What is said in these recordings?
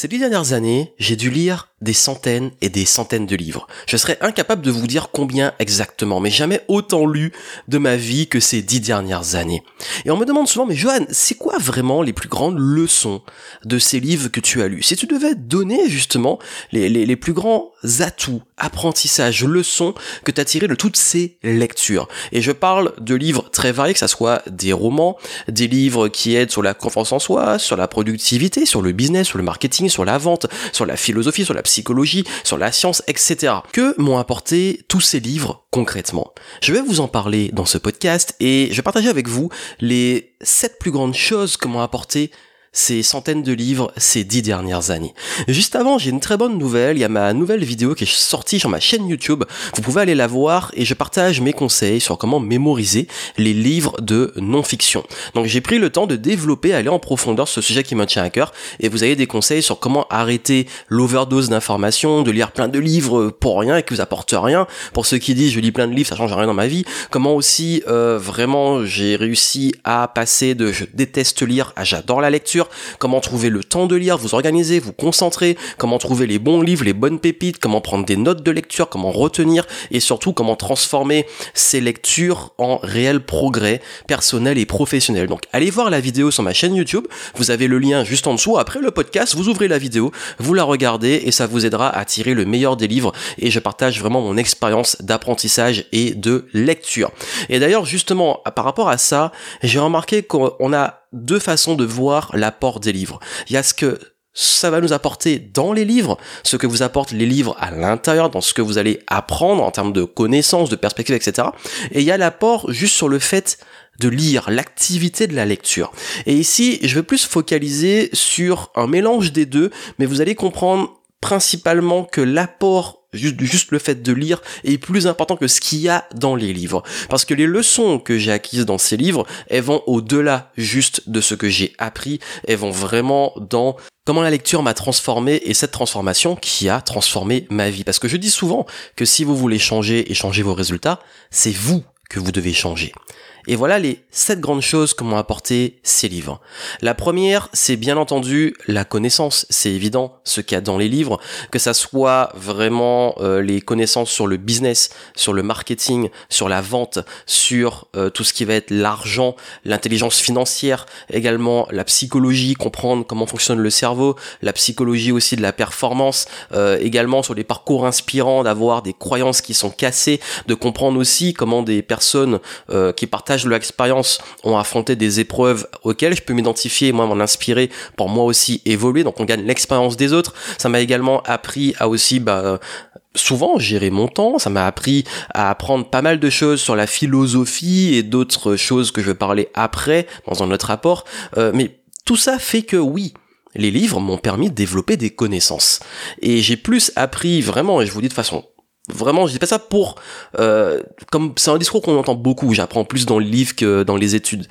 Ces dix dernières années, j'ai dû lire des centaines et des centaines de livres. Je serais incapable de vous dire combien exactement, mais jamais autant lu de ma vie que ces dix dernières années. Et on me demande souvent, mais Johan, c'est quoi vraiment les plus grandes leçons de ces livres que tu as lus? Si tu devais donner justement les, les, plus grands atouts, apprentissages, leçons que tu as tirés de toutes ces lectures. Et je parle de livres très variés, que ce soit des romans, des livres qui aident sur la confiance en soi, sur la productivité, sur le business, sur le marketing, sur la vente, sur la philosophie, sur la psychologie, sur la science, etc. Que m'ont apporté tous ces livres concrètement Je vais vous en parler dans ce podcast et je vais partager avec vous les 7 plus grandes choses que m'ont apporté ces centaines de livres ces dix dernières années. Juste avant, j'ai une très bonne nouvelle. Il y a ma nouvelle vidéo qui est sortie sur ma chaîne YouTube. Vous pouvez aller la voir et je partage mes conseils sur comment mémoriser les livres de non-fiction. Donc j'ai pris le temps de développer, aller en profondeur ce sujet qui me tient à cœur et vous avez des conseils sur comment arrêter l'overdose d'informations, de lire plein de livres pour rien et qui vous apportent rien. Pour ceux qui disent je lis plein de livres, ça change rien dans ma vie. Comment aussi euh, vraiment j'ai réussi à passer de je déteste lire à j'adore la lecture comment trouver le temps de lire, vous organiser, vous concentrer, comment trouver les bons livres, les bonnes pépites, comment prendre des notes de lecture, comment retenir et surtout comment transformer ces lectures en réel progrès personnel et professionnel. Donc allez voir la vidéo sur ma chaîne YouTube, vous avez le lien juste en dessous, après le podcast, vous ouvrez la vidéo, vous la regardez et ça vous aidera à tirer le meilleur des livres et je partage vraiment mon expérience d'apprentissage et de lecture. Et d'ailleurs justement par rapport à ça, j'ai remarqué qu'on a deux façons de voir l'apport des livres. Il y a ce que ça va nous apporter dans les livres, ce que vous apportent les livres à l'intérieur, dans ce que vous allez apprendre en termes de connaissances, de perspectives, etc. Et il y a l'apport juste sur le fait de lire, l'activité de la lecture. Et ici, je vais plus focaliser sur un mélange des deux, mais vous allez comprendre principalement que l'apport juste, le fait de lire est plus important que ce qu'il y a dans les livres. Parce que les leçons que j'ai acquises dans ces livres, elles vont au-delà juste de ce que j'ai appris, elles vont vraiment dans comment la lecture m'a transformé et cette transformation qui a transformé ma vie. Parce que je dis souvent que si vous voulez changer et changer vos résultats, c'est vous que vous devez changer. Et voilà les sept grandes choses que m'ont apporté ces livres. La première, c'est bien entendu la connaissance. C'est évident ce qu'il y a dans les livres, que ça soit vraiment euh, les connaissances sur le business, sur le marketing, sur la vente, sur euh, tout ce qui va être l'argent, l'intelligence financière, également la psychologie, comprendre comment fonctionne le cerveau, la psychologie aussi de la performance, euh, également sur les parcours inspirants, d'avoir des croyances qui sont cassées, de comprendre aussi comment des personnes qui partagent de l'expérience ont affronté des épreuves auxquelles je peux m'identifier, moi m'en inspirer pour moi aussi évoluer. Donc on gagne l'expérience des autres. Ça m'a également appris à aussi bah, souvent gérer mon temps, ça m'a appris à apprendre pas mal de choses sur la philosophie et d'autres choses que je vais parler après dans un autre rapport. Euh, mais tout ça fait que oui, les livres m'ont permis de développer des connaissances. Et j'ai plus appris vraiment, et je vous dis de façon Vraiment, je dis pas ça pour euh, comme c'est un discours qu'on entend beaucoup. J'apprends plus dans le livre que dans les études.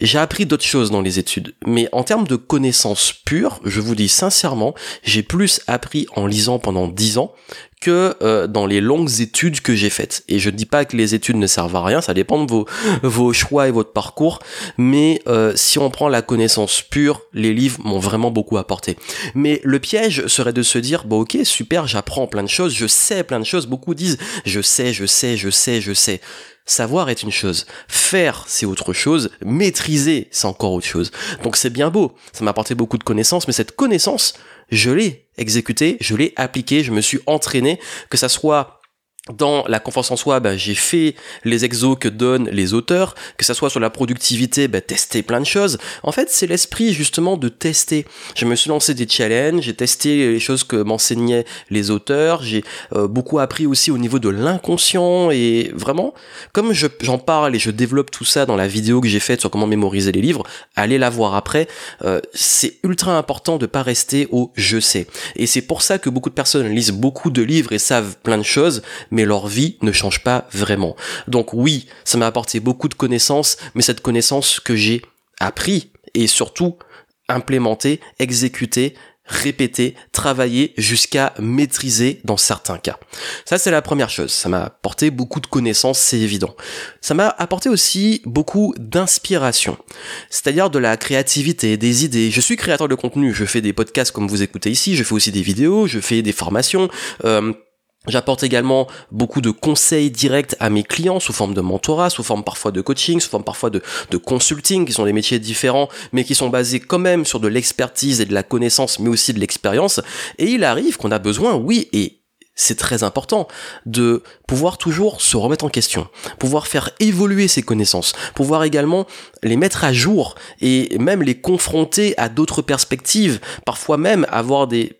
J'ai appris d'autres choses dans les études, mais en termes de connaissances pures, je vous dis sincèrement, j'ai plus appris en lisant pendant dix ans que euh, dans les longues études que j'ai faites. Et je ne dis pas que les études ne servent à rien, ça dépend de vos, vos choix et votre parcours, mais euh, si on prend la connaissance pure, les livres m'ont vraiment beaucoup apporté. Mais le piège serait de se dire, bon ok, super, j'apprends plein de choses, je sais plein de choses, beaucoup disent, je sais, je sais, je sais, je sais. Savoir est une chose, faire c'est autre chose, maîtriser c'est encore autre chose. Donc c'est bien beau, ça m'a apporté beaucoup de connaissances, mais cette connaissance, je l'ai exécutée, je l'ai appliquée, je me suis entraîné, que ça soit dans la confiance en soi, bah, j'ai fait les exos que donnent les auteurs, que ça soit sur la productivité, bah, tester plein de choses. En fait, c'est l'esprit justement de tester. Je me suis lancé des challenges, j'ai testé les choses que m'enseignaient les auteurs, j'ai euh, beaucoup appris aussi au niveau de l'inconscient et vraiment, comme j'en parle et je développe tout ça dans la vidéo que j'ai faite sur comment mémoriser les livres, allez la voir après. Euh, c'est ultra important de pas rester au je sais. Et c'est pour ça que beaucoup de personnes lisent beaucoup de livres et savent plein de choses, mais leur vie ne change pas vraiment. Donc oui, ça m'a apporté beaucoup de connaissances, mais cette connaissance que j'ai appris et surtout implémenté, exécuté, répéter, travailler jusqu'à maîtriser dans certains cas. Ça, c'est la première chose. Ça m'a apporté beaucoup de connaissances, c'est évident. Ça m'a apporté aussi beaucoup d'inspiration. C'est-à-dire de la créativité, des idées. Je suis créateur de contenu. Je fais des podcasts comme vous écoutez ici. Je fais aussi des vidéos. Je fais des formations. Euh, J'apporte également beaucoup de conseils directs à mes clients sous forme de mentorat, sous forme parfois de coaching, sous forme parfois de, consulting, qui sont des métiers différents, mais qui sont basés quand même sur de l'expertise et de la connaissance, mais aussi de l'expérience. Et il arrive qu'on a besoin, oui, et c'est très important de pouvoir toujours se remettre en question, pouvoir faire évoluer ses connaissances, pouvoir également les mettre à jour et même les confronter à d'autres perspectives, parfois même avoir des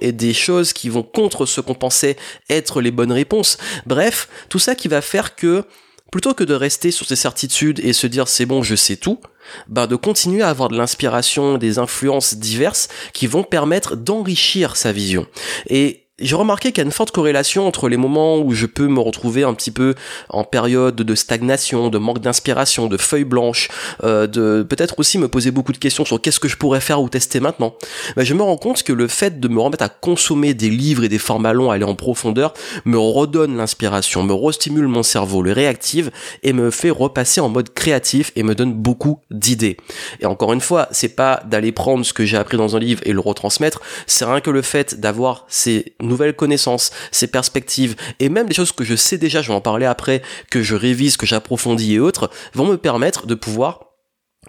et des choses qui vont contre ce qu'on pensait être les bonnes réponses. Bref, tout ça qui va faire que plutôt que de rester sur ses certitudes et se dire c'est bon, je sais tout, ben de continuer à avoir de l'inspiration, des influences diverses qui vont permettre d'enrichir sa vision. Et j'ai remarqué qu'il y a une forte corrélation entre les moments où je peux me retrouver un petit peu en période de stagnation, de manque d'inspiration, de feuilles blanches, euh, de peut-être aussi me poser beaucoup de questions sur qu'est-ce que je pourrais faire ou tester maintenant. Mais je me rends compte que le fait de me remettre à consommer des livres et des formats longs, aller en profondeur, me redonne l'inspiration, me restimule mon cerveau, le réactive et me fait repasser en mode créatif et me donne beaucoup d'idées. Et encore une fois, c'est pas d'aller prendre ce que j'ai appris dans un livre et le retransmettre, c'est rien que le fait d'avoir ces nouvelles connaissances, ces perspectives, et même des choses que je sais déjà, je vais en parler après, que je révise, que j'approfondis et autres, vont me permettre de pouvoir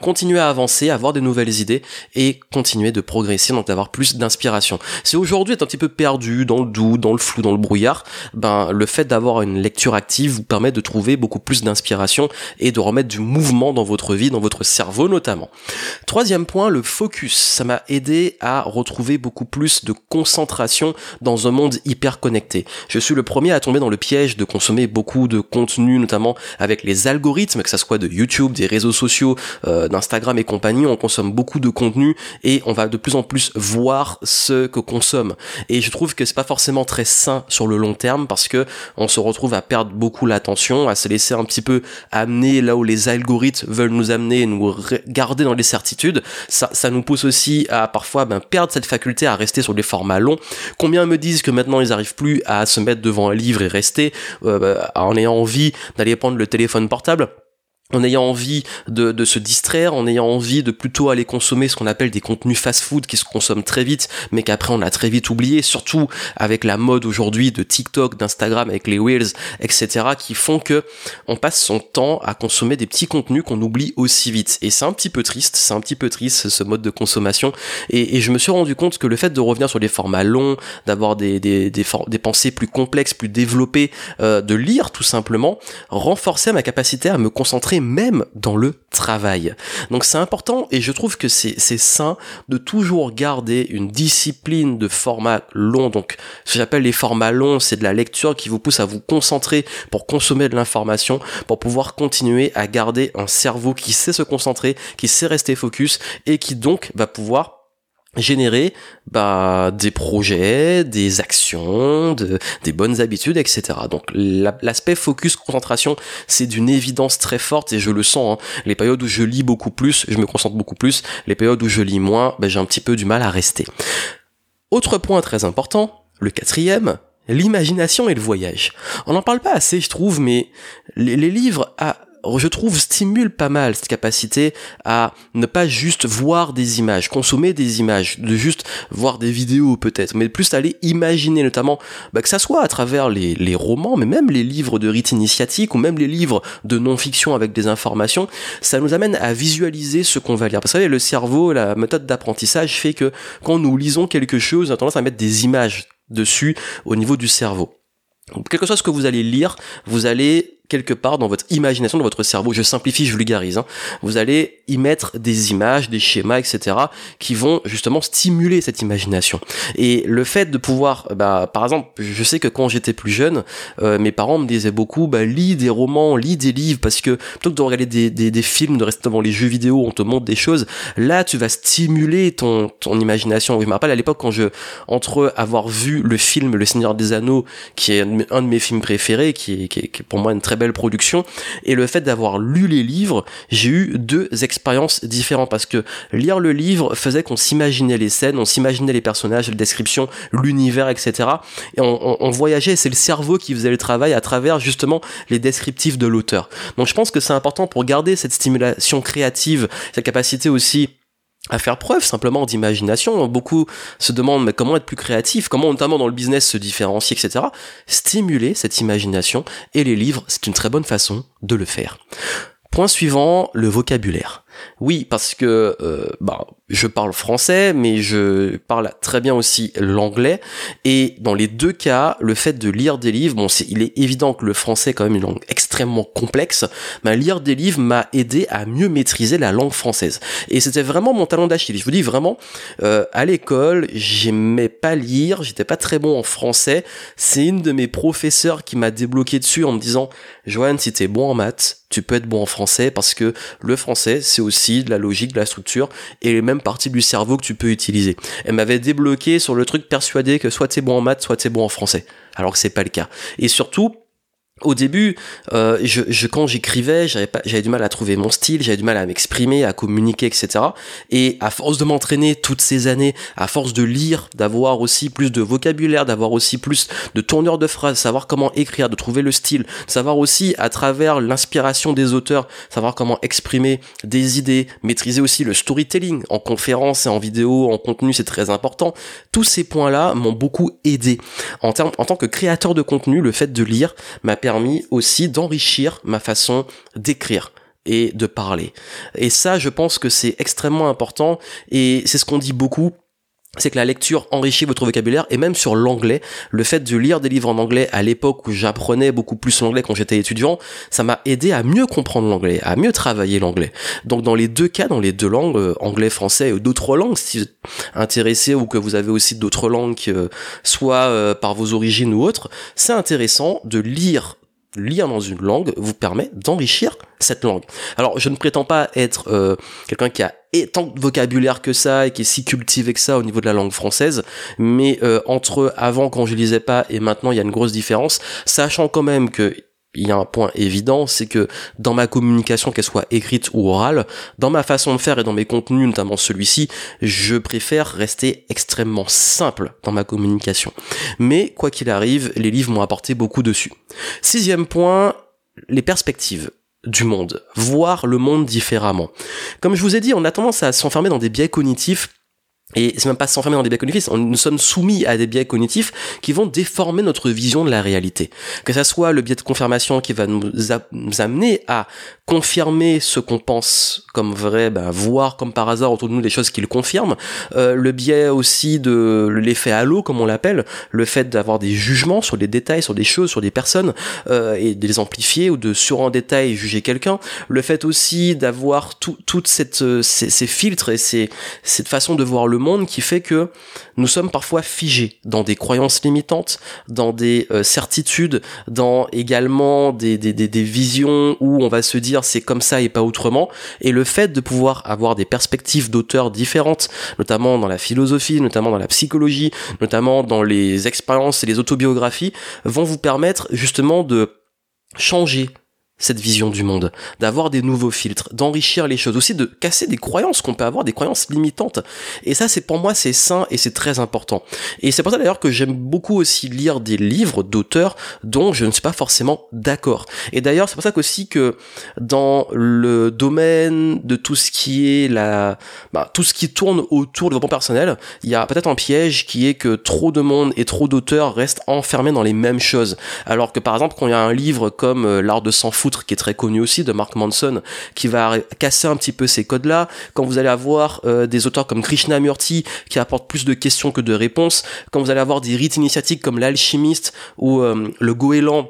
continuer à avancer, avoir des nouvelles idées et continuer de progresser, donc d'avoir plus d'inspiration. Si aujourd'hui est un petit peu perdu dans le doux, dans le flou, dans le brouillard, ben le fait d'avoir une lecture active vous permet de trouver beaucoup plus d'inspiration et de remettre du mouvement dans votre vie, dans votre cerveau notamment. Troisième point, le focus. Ça m'a aidé à retrouver beaucoup plus de concentration dans un monde hyper connecté. Je suis le premier à tomber dans le piège de consommer beaucoup de contenu, notamment avec les algorithmes, que ça soit de YouTube, des réseaux sociaux, euh, d'Instagram et compagnie, on consomme beaucoup de contenu et on va de plus en plus voir ce que consomme. Et je trouve que c'est pas forcément très sain sur le long terme parce que on se retrouve à perdre beaucoup l'attention, à se laisser un petit peu amener là où les algorithmes veulent nous amener, nous garder dans les certitudes. Ça, ça nous pousse aussi à parfois ben, perdre cette faculté à rester sur des formats longs. Combien me disent que maintenant ils arrivent plus à se mettre devant un livre et rester euh, ben, en ayant envie d'aller prendre le téléphone portable? En ayant envie de, de, se distraire, en ayant envie de plutôt aller consommer ce qu'on appelle des contenus fast-food qui se consomment très vite, mais qu'après on a très vite oublié, surtout avec la mode aujourd'hui de TikTok, d'Instagram, avec les Wheels, etc., qui font que on passe son temps à consommer des petits contenus qu'on oublie aussi vite. Et c'est un petit peu triste, c'est un petit peu triste ce mode de consommation. Et, je me suis rendu compte que le fait de revenir sur des formats longs, d'avoir des, des, des, des, pensées plus complexes, plus développées, euh, de lire tout simplement, renforçait ma capacité à me concentrer même dans le travail. Donc c'est important et je trouve que c'est sain de toujours garder une discipline de format long. Donc ce que j'appelle les formats longs, c'est de la lecture qui vous pousse à vous concentrer pour consommer de l'information, pour pouvoir continuer à garder un cerveau qui sait se concentrer, qui sait rester focus et qui donc va pouvoir générer bah, des projets, des actions, de, des bonnes habitudes, etc. Donc l'aspect focus, concentration, c'est d'une évidence très forte et je le sens. Hein. Les périodes où je lis beaucoup plus, je me concentre beaucoup plus. Les périodes où je lis moins, bah, j'ai un petit peu du mal à rester. Autre point très important, le quatrième, l'imagination et le voyage. On n'en parle pas assez, je trouve, mais les, les livres à je trouve, stimule pas mal cette capacité à ne pas juste voir des images, consommer des images, de juste voir des vidéos peut-être, mais plus aller imaginer notamment, bah, que ça soit à travers les, romans, mais même les livres de rite initiatique ou même les livres de non-fiction avec des informations, ça nous amène à visualiser ce qu'on va lire. Parce que vous savez, le cerveau, la méthode d'apprentissage fait que quand nous lisons quelque chose, on a tendance à mettre des images dessus au niveau du cerveau. Donc, quel que soit ce que vous allez lire, vous allez quelque part dans votre imagination, dans votre cerveau, je simplifie, je vulgarise, hein, vous allez y mettre des images, des schémas, etc., qui vont justement stimuler cette imagination. Et le fait de pouvoir, bah, par exemple, je sais que quand j'étais plus jeune, euh, mes parents me disaient beaucoup, bah, lis des romans, lis des livres, parce que plutôt que de regarder des, des, des films, de rester devant les jeux vidéo, on te montre des choses, là, tu vas stimuler ton, ton imagination. Je me rappelle à l'époque quand je, entre avoir vu le film Le Seigneur des Anneaux, qui est un de mes films préférés, qui est, qui est, qui est pour moi une très belle production. Et le fait d'avoir lu les livres, j'ai eu deux expériences différentes parce que lire le livre faisait qu'on s'imaginait les scènes, on s'imaginait les personnages, les descriptions, l'univers, etc. Et on, voyageait, c'est le cerveau qui faisait le travail à travers justement les descriptifs de l'auteur. Donc je pense que c'est important pour garder cette stimulation créative, cette capacité aussi à faire preuve simplement d'imagination. Beaucoup se demandent mais comment être plus créatif, comment notamment dans le business se différencier, etc. Stimuler cette imagination et les livres, c'est une très bonne façon de le faire. Point suivant, le vocabulaire. Oui, parce que euh, bah, je parle français, mais je parle très bien aussi l'anglais. Et dans les deux cas, le fait de lire des livres, bon, il est évident que le français est quand même une langue extrêmement complexe, mais lire des livres m'a aidé à mieux maîtriser la langue française. Et c'était vraiment mon talent d'Achille. Je vous dis vraiment, euh, à l'école, j'aimais pas lire, j'étais pas très bon en français. C'est une de mes professeurs qui m'a débloqué dessus en me disant, Joanne, si t'es bon en maths, tu peux être bon en français parce que le français, c'est de la logique, de la structure et les mêmes parties du cerveau que tu peux utiliser. Elle m'avait débloqué sur le truc persuadé que soit t'es bon en maths, soit t'es bon en français. Alors que c'est pas le cas. Et surtout, au début, euh, je, je, quand j'écrivais, j'avais du mal à trouver mon style, j'avais du mal à m'exprimer, à communiquer, etc. Et à force de m'entraîner toutes ces années, à force de lire, d'avoir aussi plus de vocabulaire, d'avoir aussi plus de tourneurs de phrases, savoir comment écrire, de trouver le style, savoir aussi à travers l'inspiration des auteurs, savoir comment exprimer des idées, maîtriser aussi le storytelling en conférence et en vidéo, en contenu, c'est très important. Tous ces points-là m'ont beaucoup aidé en en tant que créateur de contenu. Le fait de lire m'a permis aussi d'enrichir ma façon d'écrire et de parler. Et ça, je pense que c'est extrêmement important et c'est ce qu'on dit beaucoup c'est que la lecture enrichit votre vocabulaire et même sur l'anglais, le fait de lire des livres en anglais à l'époque où j'apprenais beaucoup plus l'anglais quand j'étais étudiant, ça m'a aidé à mieux comprendre l'anglais, à mieux travailler l'anglais. Donc dans les deux cas, dans les deux langues, euh, anglais, français ou d'autres langues, si vous êtes intéressé ou que vous avez aussi d'autres langues, euh, soit euh, par vos origines ou autres, c'est intéressant de lire lire dans une langue vous permet d'enrichir cette langue. Alors, je ne prétends pas être euh, quelqu'un qui a tant de vocabulaire que ça et qui est si cultivé que ça au niveau de la langue française, mais euh, entre avant quand je lisais pas et maintenant il y a une grosse différence, sachant quand même que il y a un point évident, c'est que dans ma communication, qu'elle soit écrite ou orale, dans ma façon de faire et dans mes contenus, notamment celui-ci, je préfère rester extrêmement simple dans ma communication. Mais quoi qu'il arrive, les livres m'ont apporté beaucoup dessus. Sixième point, les perspectives du monde, voir le monde différemment. Comme je vous ai dit, on a tendance à s'enfermer dans des biais cognitifs et c'est même pas s'enfermer dans des biais cognitifs, nous sommes soumis à des biais cognitifs qui vont déformer notre vision de la réalité. Que ça soit le biais de confirmation qui va nous, amener à confirmer ce qu'on pense comme vrai, ben, voir comme par hasard autour de nous des choses qui le confirment. Euh, le biais aussi de l'effet halo, comme on l'appelle, le fait d'avoir des jugements sur des détails, sur des choses, sur des personnes, euh, et de les amplifier ou de sur en détail juger quelqu'un. Le fait aussi d'avoir tout, toute cette, euh, ces, ces filtres et ces, cette façon de voir le monde qui fait que nous sommes parfois figés dans des croyances limitantes, dans des euh, certitudes, dans également des, des, des, visions où on va se dire c'est comme ça et pas autrement. Et le fait de pouvoir avoir des perspectives d'auteurs différentes, notamment dans la philosophie, notamment dans la psychologie, notamment dans les expériences et les autobiographies, vont vous permettre justement de changer cette vision du monde, d'avoir des nouveaux filtres, d'enrichir les choses, aussi de casser des croyances qu'on peut avoir, des croyances limitantes. Et ça, c'est pour moi, c'est sain et c'est très important. Et c'est pour ça d'ailleurs que j'aime beaucoup aussi lire des livres d'auteurs dont je ne suis pas forcément d'accord. Et d'ailleurs, c'est pour ça qu'aussi que dans le domaine de tout ce qui est la, bah, tout ce qui tourne autour du développement personnel, il y a peut-être un piège qui est que trop de monde et trop d'auteurs restent enfermés dans les mêmes choses. Alors que par exemple, quand il y a un livre comme euh, L'art de s'en foutre qui est très connu aussi, de Mark Manson, qui va casser un petit peu ces codes-là. Quand vous allez avoir euh, des auteurs comme Krishnamurti, qui apportent plus de questions que de réponses. Quand vous allez avoir des rites initiatiques comme l'alchimiste ou euh, le goéland,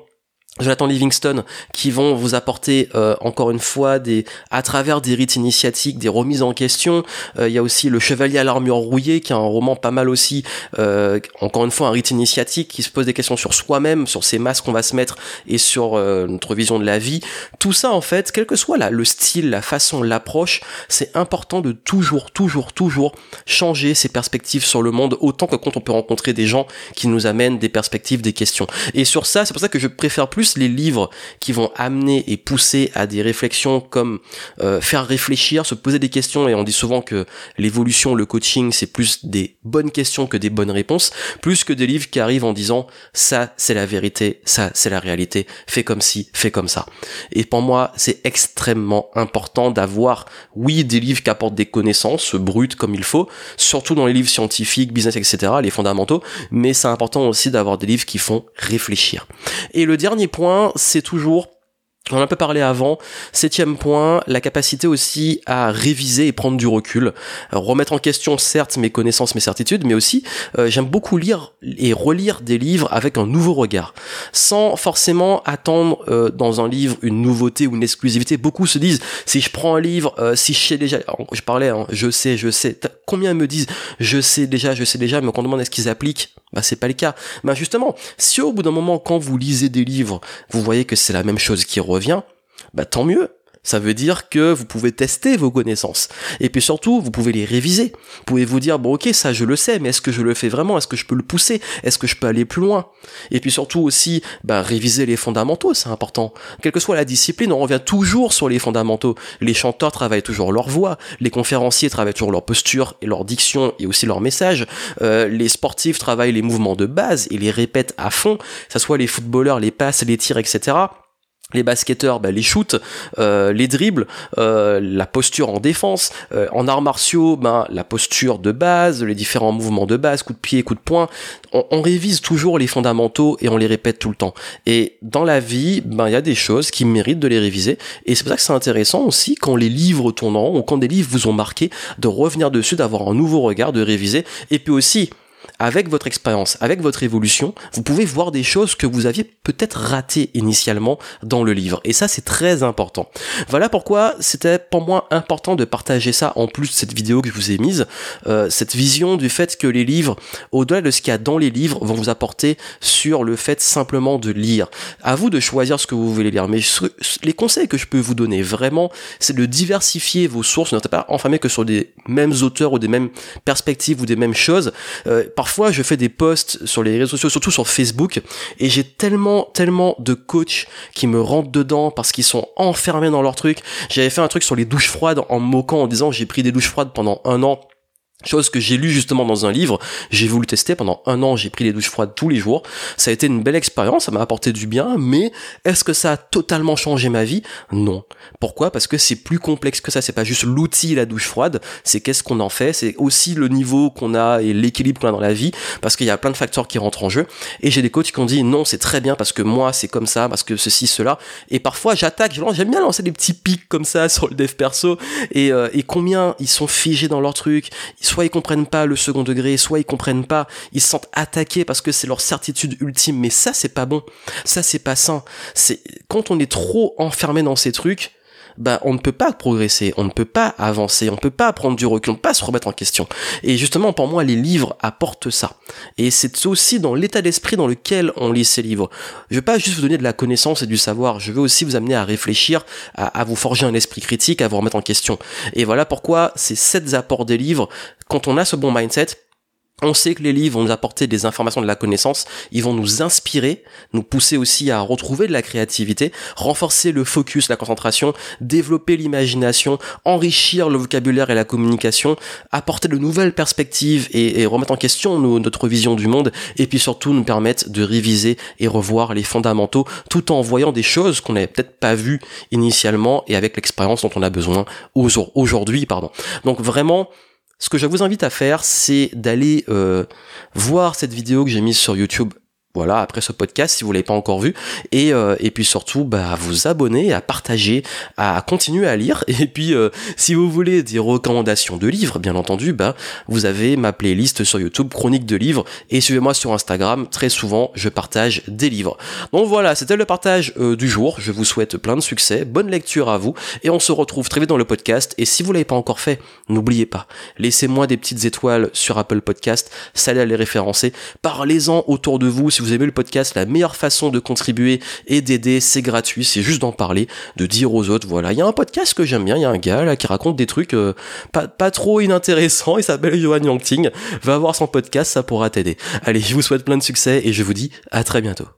Jonathan Livingston qui vont vous apporter euh, encore une fois des à travers des rites initiatiques des remises en question. Euh, il y a aussi le chevalier à l'armure rouillée qui est un roman pas mal aussi euh, encore une fois un rite initiatique qui se pose des questions sur soi-même sur ces masques qu'on va se mettre et sur notre vision de la vie. Tout ça en fait quel que soit là le style la façon l'approche c'est important de toujours toujours toujours changer ses perspectives sur le monde autant que quand on peut rencontrer des gens qui nous amènent des perspectives des questions. Et sur ça c'est pour ça que je préfère plus les livres qui vont amener et pousser à des réflexions comme euh, faire réfléchir, se poser des questions, et on dit souvent que l'évolution, le coaching, c'est plus des bonnes questions que des bonnes réponses, plus que des livres qui arrivent en disant ça c'est la vérité, ça c'est la réalité, fais comme ci, fais comme ça. Et pour moi, c'est extrêmement important d'avoir, oui, des livres qui apportent des connaissances brutes comme il faut, surtout dans les livres scientifiques, business, etc., les fondamentaux, mais c'est important aussi d'avoir des livres qui font réfléchir. Et le dernier point, c'est toujours on a un peu parlé avant. Septième point, la capacité aussi à réviser et prendre du recul. remettre en question certes mes connaissances, mes certitudes, mais aussi euh, j'aime beaucoup lire et relire des livres avec un nouveau regard. Sans forcément attendre euh, dans un livre une nouveauté ou une exclusivité. Beaucoup se disent, si je prends un livre, euh, si je sais déjà, je parlais, hein, je sais, je sais. Combien me disent, je sais déjà, je sais déjà, mais quand on demande est-ce qu'ils appliquent, bah c'est pas le cas. Bah justement, si au bout d'un moment, quand vous lisez des livres, vous voyez que c'est la même chose qui revient, bah tant mieux. Ça veut dire que vous pouvez tester vos connaissances. Et puis surtout, vous pouvez les réviser. Vous pouvez vous dire, bon ok, ça je le sais, mais est-ce que je le fais vraiment? Est-ce que je peux le pousser? Est-ce que je peux aller plus loin? Et puis surtout aussi, bah, réviser les fondamentaux, c'est important. Quelle que soit la discipline, on revient toujours sur les fondamentaux. Les chanteurs travaillent toujours leur voix, les conférenciers travaillent toujours leur posture et leur diction et aussi leur message. Euh, les sportifs travaillent les mouvements de base et les répètent à fond, que ce soit les footballeurs, les passes, les tirs, etc les basketteurs, bah, les shoots, euh, les dribbles, euh, la posture en défense, euh, en arts martiaux, bah, la posture de base, les différents mouvements de base, coup de pied, coup de poing. On, révise toujours les fondamentaux et on les répète tout le temps. Et dans la vie, ben il y a des choses qui méritent de les réviser. Et c'est pour ça que c'est intéressant aussi quand les livres tournant ou quand des livres vous ont marqué, de revenir dessus, d'avoir un nouveau regard, de réviser. Et puis aussi, avec votre expérience, avec votre évolution, vous pouvez voir des choses que vous aviez peut-être ratées initialement dans le livre. Et ça, c'est très important. Voilà pourquoi c'était pour moi important de partager ça en plus de cette vidéo que je vous ai mise. Euh, cette vision du fait que les livres, au-delà de ce qu'il y a dans les livres, vont vous apporter sur le fait simplement de lire. À vous de choisir ce que vous voulez lire. Mais les conseils que je peux vous donner vraiment, c'est de diversifier vos sources. Ne pas enfermer que sur des mêmes auteurs ou des mêmes perspectives ou des mêmes choses. Euh, parfois je fais des posts sur les réseaux sociaux, surtout sur Facebook, et j'ai tellement, tellement de coachs qui me rentrent dedans parce qu'ils sont enfermés dans leur truc. J'avais fait un truc sur les douches froides en me moquant en disant j'ai pris des douches froides pendant un an Chose que j'ai lu justement dans un livre, j'ai voulu tester pendant un an, j'ai pris les douches froides tous les jours. Ça a été une belle expérience, ça m'a apporté du bien, mais est-ce que ça a totalement changé ma vie? Non. Pourquoi? Parce que c'est plus complexe que ça. C'est pas juste l'outil la douche froide, c'est qu'est-ce qu'on en fait. C'est aussi le niveau qu'on a et l'équilibre qu'on a dans la vie, parce qu'il y a plein de facteurs qui rentrent en jeu. Et j'ai des coachs qui ont dit non, c'est très bien parce que moi c'est comme ça, parce que ceci cela. Et parfois j'attaque, j'aime bien lancer des petits pics comme ça sur le dev perso et, euh, et combien ils sont figés dans leur truc soit ils comprennent pas le second degré, soit ils comprennent pas, ils se sentent attaqués parce que c'est leur certitude ultime. Mais ça, c'est pas bon. Ça, c'est pas sain. C'est quand on est trop enfermé dans ces trucs, bah on ne peut pas progresser, on ne peut pas avancer, on ne peut pas prendre du recul, on ne peut pas se remettre en question. Et justement, pour moi, les livres apportent ça. Et c'est aussi dans l'état d'esprit dans lequel on lit ces livres. Je veux pas juste vous donner de la connaissance et du savoir, je veux aussi vous amener à réfléchir, à, à vous forger un esprit critique, à vous remettre en question. Et voilà pourquoi ces sept apports des livres quand on a ce bon mindset, on sait que les livres vont nous apporter des informations de la connaissance, ils vont nous inspirer, nous pousser aussi à retrouver de la créativité, renforcer le focus, la concentration, développer l'imagination, enrichir le vocabulaire et la communication, apporter de nouvelles perspectives et, remettre en question notre vision du monde, et puis surtout nous permettre de réviser et revoir les fondamentaux tout en voyant des choses qu'on n'avait peut-être pas vues initialement et avec l'expérience dont on a besoin aujourd'hui. pardon. Donc vraiment, ce que je vous invite à faire, c'est d'aller euh, voir cette vidéo que j'ai mise sur YouTube voilà, après ce podcast, si vous l'avez pas encore vu, et, euh, puis surtout, bah, à vous abonner, à partager, à continuer à lire, et puis euh, si vous voulez des recommandations de livres, bien entendu, bah, vous avez ma playlist sur YouTube, Chronique de livres, et suivez-moi sur Instagram, très souvent, je partage des livres. Donc voilà, c'était le partage euh, du jour, je vous souhaite plein de succès, bonne lecture à vous, et on se retrouve très vite dans le podcast, et si vous l'avez pas encore fait, n'oubliez pas, laissez-moi des petites étoiles sur Apple Podcast, ça allait les référencer, parlez-en autour de vous si vous vous aimez le podcast, la meilleure façon de contribuer et d'aider, c'est gratuit, c'est juste d'en parler, de dire aux autres, voilà, il y a un podcast que j'aime bien, il y a un gars là qui raconte des trucs euh, pas, pas trop inintéressants, il s'appelle Johan Yangting, va voir son podcast, ça pourra t'aider. Allez, je vous souhaite plein de succès et je vous dis à très bientôt.